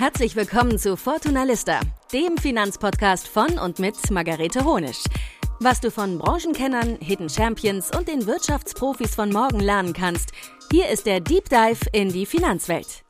Herzlich willkommen zu Fortuna Lista, dem Finanzpodcast von und mit Margarete Honisch. Was du von Branchenkennern, Hidden Champions und den Wirtschaftsprofis von morgen lernen kannst, hier ist der Deep Dive in die Finanzwelt.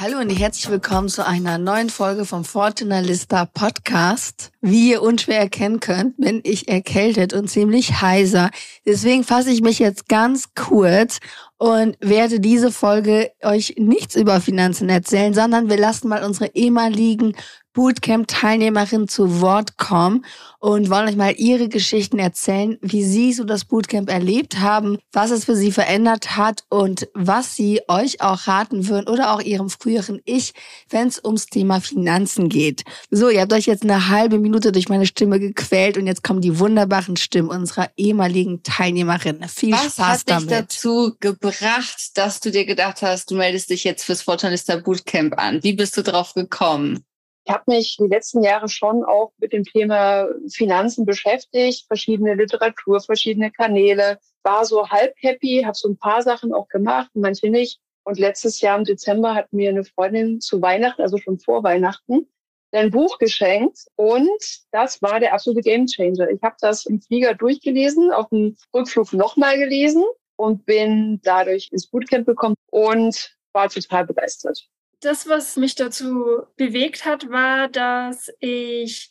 Hallo und herzlich willkommen zu einer neuen Folge vom Fortuna Lista Podcast. Wie ihr unschwer erkennen könnt, bin ich erkältet und ziemlich heiser. Deswegen fasse ich mich jetzt ganz kurz und werde diese Folge euch nichts über Finanzen erzählen, sondern wir lassen mal unsere ehemaligen Bootcamp-Teilnehmerinnen zu Wort kommen und wollen euch mal ihre Geschichten erzählen, wie sie so das Bootcamp erlebt haben, was es für sie verändert hat und was sie euch auch raten würden oder auch ihrem früheren Ich, wenn es ums Thema Finanzen geht. So, ihr habt euch jetzt eine halbe Minute durch meine Stimme gequält und jetzt kommen die wunderbaren Stimmen unserer ehemaligen Teilnehmerinnen. Viel was Spaß hat damit. dich dazu gebracht, dass du dir gedacht hast, du meldest dich jetzt fürs Fortunista Bootcamp an? Wie bist du drauf gekommen? Ich habe mich die letzten Jahre schon auch mit dem Thema Finanzen beschäftigt, verschiedene Literatur, verschiedene Kanäle, war so halb happy, habe so ein paar Sachen auch gemacht, manche nicht. Und letztes Jahr im Dezember hat mir eine Freundin zu Weihnachten, also schon vor Weihnachten, ein Buch geschenkt und das war der absolute Gamechanger. Ich habe das im Flieger durchgelesen, auf dem Rückflug nochmal gelesen und bin dadurch ins Bootcamp gekommen und war total begeistert das, was mich dazu bewegt hat, war, dass ich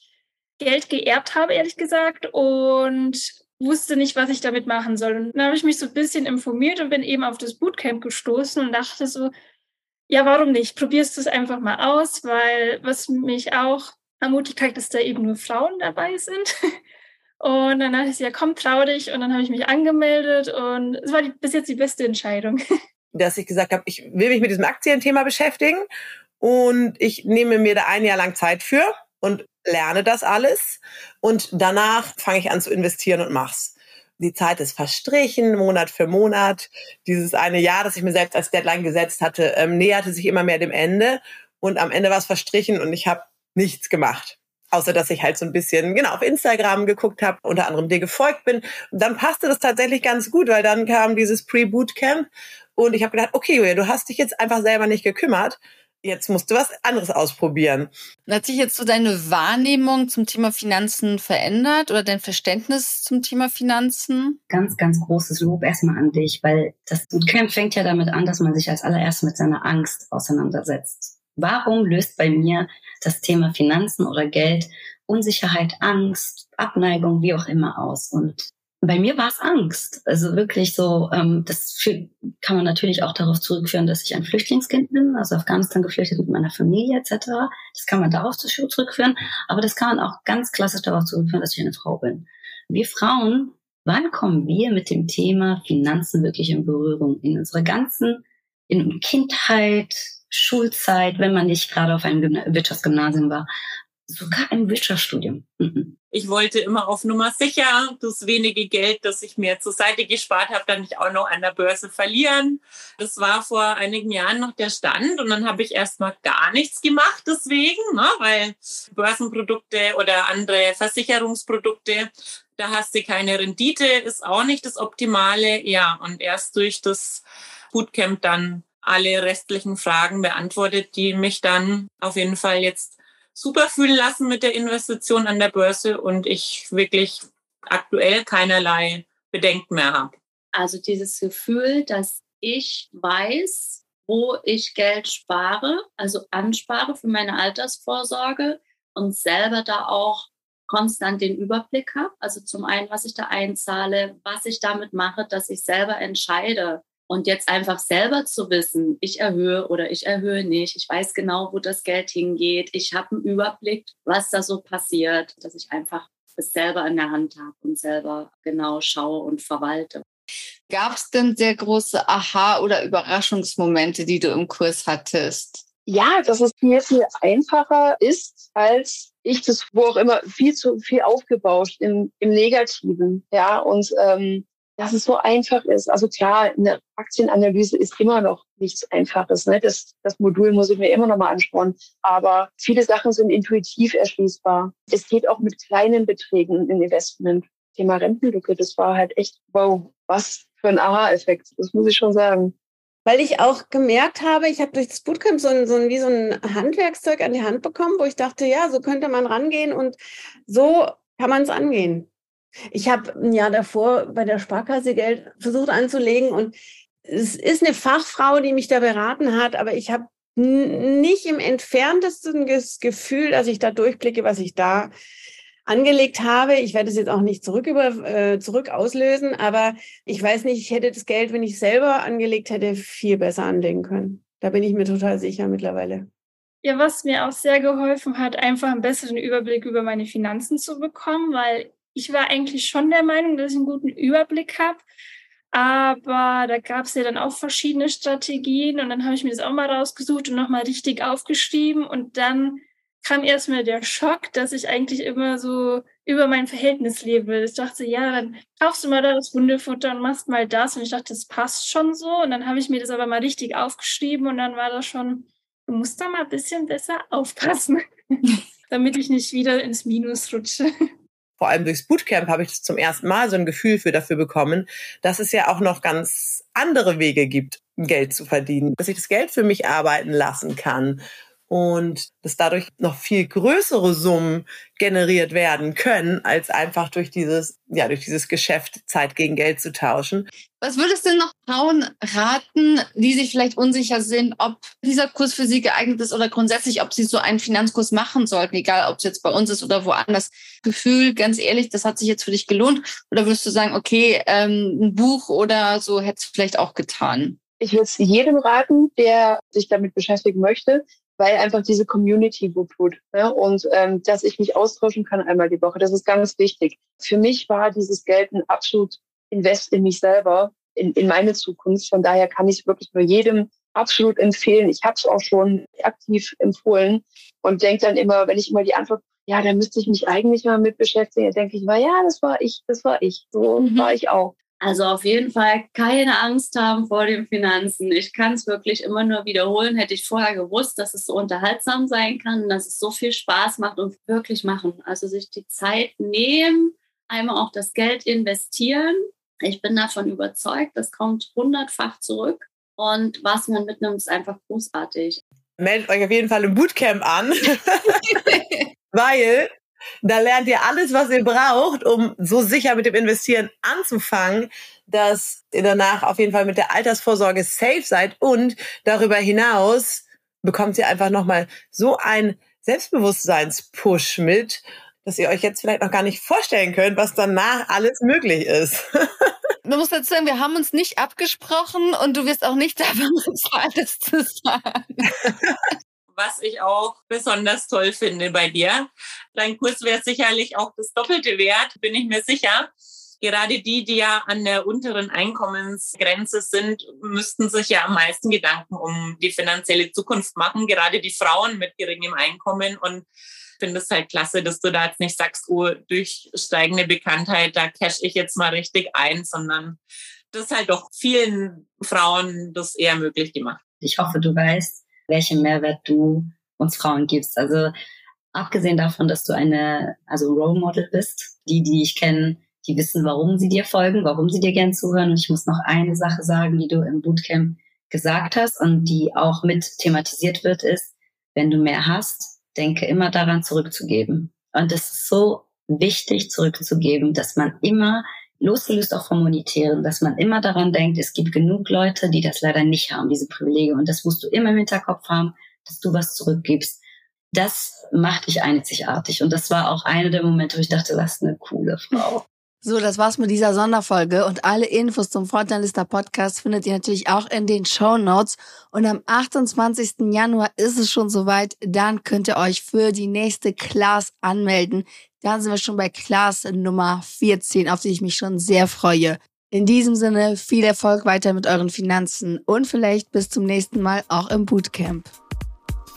Geld geerbt habe, ehrlich gesagt, und wusste nicht, was ich damit machen soll. Und dann habe ich mich so ein bisschen informiert und bin eben auf das Bootcamp gestoßen und dachte so, ja, warum nicht? Probierst du es einfach mal aus, weil was mich auch ermutigt hat, dass da eben nur Frauen dabei sind. Und dann dachte ich, ja, komm, trau dich. Und dann habe ich mich angemeldet und es war die, bis jetzt die beste Entscheidung. dass ich gesagt habe, ich will mich mit diesem Aktienthema beschäftigen und ich nehme mir da ein Jahr lang Zeit für und lerne das alles und danach fange ich an zu investieren und mach's. Die Zeit ist verstrichen, Monat für Monat. Dieses eine Jahr, das ich mir selbst als Deadline gesetzt hatte, ähm, näherte sich immer mehr dem Ende und am Ende war es verstrichen und ich habe nichts gemacht. Außer dass ich halt so ein bisschen, genau, auf Instagram geguckt habe, unter anderem dir gefolgt bin. Und dann passte das tatsächlich ganz gut, weil dann kam dieses Pre-Bootcamp und ich habe gedacht, okay, Julia, du hast dich jetzt einfach selber nicht gekümmert. Jetzt musst du was anderes ausprobieren. Hat sich jetzt so deine Wahrnehmung zum Thema Finanzen verändert oder dein Verständnis zum Thema Finanzen? Ganz, ganz großes Lob erstmal an dich, weil das Bootcamp fängt ja damit an, dass man sich als allererstes mit seiner Angst auseinandersetzt. Warum löst bei mir das Thema Finanzen oder Geld Unsicherheit, Angst, Abneigung, wie auch immer aus? Und bei mir war es Angst. Also wirklich so, ähm, das kann man natürlich auch darauf zurückführen, dass ich ein Flüchtlingskind bin, also Afghanistan geflüchtet mit meiner Familie etc. Das kann man darauf zurückführen, aber das kann man auch ganz klassisch darauf zurückführen, dass ich eine Frau bin. Wir Frauen, wann kommen wir mit dem Thema Finanzen wirklich in Berührung? In unserer ganzen, in Kindheit, Schulzeit, wenn man nicht gerade auf einem Wirtschaftsgymnasium war, sogar im Wirtschaftsstudium. Mhm. Ich wollte immer auf Nummer sicher, das wenige Geld, das ich mir zur Seite gespart habe, dann nicht auch noch an der Börse verlieren. Das war vor einigen Jahren noch der Stand und dann habe ich erstmal gar nichts gemacht deswegen, ne, weil Börsenprodukte oder andere Versicherungsprodukte, da hast du keine Rendite, ist auch nicht das Optimale. Ja, und erst durch das Bootcamp dann alle restlichen Fragen beantwortet, die mich dann auf jeden Fall jetzt super fühlen lassen mit der Investition an der Börse und ich wirklich aktuell keinerlei Bedenken mehr habe. Also dieses Gefühl, dass ich weiß, wo ich Geld spare, also anspare für meine Altersvorsorge und selber da auch konstant den Überblick habe. Also zum einen, was ich da einzahle, was ich damit mache, dass ich selber entscheide, und jetzt einfach selber zu wissen, ich erhöhe oder ich erhöhe nicht, ich weiß genau, wo das Geld hingeht, ich habe einen Überblick, was da so passiert, dass ich einfach es selber in der Hand habe und selber genau schaue und verwalte. Gab es denn sehr große Aha- oder Überraschungsmomente, die du im Kurs hattest? Ja, dass es viel, viel einfacher ist, als ich das, wo auch immer, viel zu viel aufgebauscht im, im Negativen. Ja, und ähm, dass es so einfach ist. Also klar, eine Aktienanalyse ist immer noch nichts Einfaches. Ne? Das, das Modul muss ich mir immer noch mal anschauen. Aber viele Sachen sind intuitiv erschließbar. Es geht auch mit kleinen Beträgen in Investment. Thema Rentenlücke, das war halt echt, wow, was für ein Aha-Effekt. Das muss ich schon sagen. weil ich auch gemerkt habe, ich habe durch das Bootcamp so ein, so ein, wie so ein Handwerkszeug an die Hand bekommen, wo ich dachte, ja, so könnte man rangehen und so kann man es angehen. Ich habe ein Jahr davor bei der Sparkasse Geld versucht anzulegen und es ist eine Fachfrau, die mich da beraten hat, aber ich habe nicht im entferntesten das Gefühl, dass ich da durchblicke, was ich da angelegt habe. Ich werde es jetzt auch nicht zurück, über, äh, zurück auslösen, aber ich weiß nicht, ich hätte das Geld, wenn ich selber angelegt hätte, viel besser anlegen können. Da bin ich mir total sicher mittlerweile. Ja, was mir auch sehr geholfen hat, einfach einen besseren Überblick über meine Finanzen zu bekommen, weil ich war eigentlich schon der Meinung, dass ich einen guten Überblick habe. Aber da gab es ja dann auch verschiedene Strategien und dann habe ich mir das auch mal rausgesucht und nochmal richtig aufgeschrieben und dann kam erstmal der Schock, dass ich eigentlich immer so über mein Verhältnis lebe. Ich dachte, ja, dann kaufst du mal da das Hundefutter und machst mal das. Und ich dachte, das passt schon so. Und dann habe ich mir das aber mal richtig aufgeschrieben und dann war das schon, du musst da mal ein bisschen besser aufpassen, damit ich nicht wieder ins Minus rutsche. Vor allem durchs Bootcamp habe ich zum ersten Mal so ein Gefühl für dafür bekommen, dass es ja auch noch ganz andere Wege gibt, Geld zu verdienen, dass ich das Geld für mich arbeiten lassen kann und dass dadurch noch viel größere Summen generiert werden können, als einfach durch dieses, ja, durch dieses Geschäft Zeit gegen Geld zu tauschen. Was würdest du noch Frauen raten, die sich vielleicht unsicher sind, ob dieser Kurs für sie geeignet ist oder grundsätzlich, ob sie so einen Finanzkurs machen sollten, egal ob es jetzt bei uns ist oder woanders? Gefühl, ganz ehrlich, das hat sich jetzt für dich gelohnt? Oder würdest du sagen, okay, ähm, ein Buch oder so hätte es vielleicht auch getan? Ich würde es jedem raten, der sich damit beschäftigen möchte weil einfach diese Community gut tut. Ne? Und ähm, dass ich mich austauschen kann einmal die Woche, das ist ganz wichtig. Für mich war dieses Geld ein absolut Invest in mich selber, in, in meine Zukunft. Von daher kann ich es wirklich nur jedem absolut empfehlen. Ich habe es auch schon aktiv empfohlen und denke dann immer, wenn ich immer die Antwort, ja, da müsste ich mich eigentlich mal mit beschäftigen, denke ich mal, ja, das war ich, das war ich, so mhm. war ich auch. Also auf jeden Fall keine Angst haben vor den Finanzen. Ich kann es wirklich immer nur wiederholen. Hätte ich vorher gewusst, dass es so unterhaltsam sein kann, dass es so viel Spaß macht und wirklich machen. Also sich die Zeit nehmen, einmal auch das Geld investieren. Ich bin davon überzeugt, das kommt hundertfach zurück. Und was man mitnimmt, ist einfach großartig. Meldet euch auf jeden Fall im Bootcamp an, weil da lernt ihr alles, was ihr braucht, um so sicher mit dem Investieren anzufangen, dass ihr danach auf jeden Fall mit der Altersvorsorge safe seid und darüber hinaus bekommt ihr einfach nochmal so ein Selbstbewusstseinspush mit, dass ihr euch jetzt vielleicht noch gar nicht vorstellen könnt, was danach alles möglich ist. Man muss dazu sagen, wir haben uns nicht abgesprochen und du wirst auch nicht davon bezahlt, das zu sagen was ich auch besonders toll finde bei dir. Dein Kurs wäre sicherlich auch das Doppelte wert, bin ich mir sicher. Gerade die, die ja an der unteren Einkommensgrenze sind, müssten sich ja am meisten Gedanken um die finanzielle Zukunft machen. Gerade die Frauen mit geringem Einkommen. Und ich finde es halt klasse, dass du da jetzt nicht sagst, oh, durch steigende Bekanntheit, da cash ich jetzt mal richtig ein, sondern das halt doch vielen Frauen das eher möglich gemacht. Ich hoffe, du weißt, welchen Mehrwert du uns Frauen gibst. Also abgesehen davon, dass du eine, also Role Model bist, die, die ich kenne, die wissen, warum sie dir folgen, warum sie dir gern zuhören. Und ich muss noch eine Sache sagen, die du im Bootcamp gesagt hast und die auch mit thematisiert wird, ist, wenn du mehr hast, denke immer daran zurückzugeben. Und es ist so wichtig zurückzugeben, dass man immer losgelöst auch vom Monetären, dass man immer daran denkt, es gibt genug Leute, die das leider nicht haben, diese Privilegien. Und das musst du immer im Hinterkopf haben, dass du was zurückgibst. Das macht dich einzigartig. Und das war auch einer der Momente, wo ich dachte, was eine coole Frau. So, das war's mit dieser Sonderfolge und alle Infos zum Fortnite Podcast findet ihr natürlich auch in den Show Notes. Und am 28. Januar ist es schon soweit. Dann könnt ihr euch für die nächste Class anmelden. Dann sind wir schon bei Class Nummer 14, auf die ich mich schon sehr freue. In diesem Sinne viel Erfolg weiter mit euren Finanzen und vielleicht bis zum nächsten Mal auch im Bootcamp.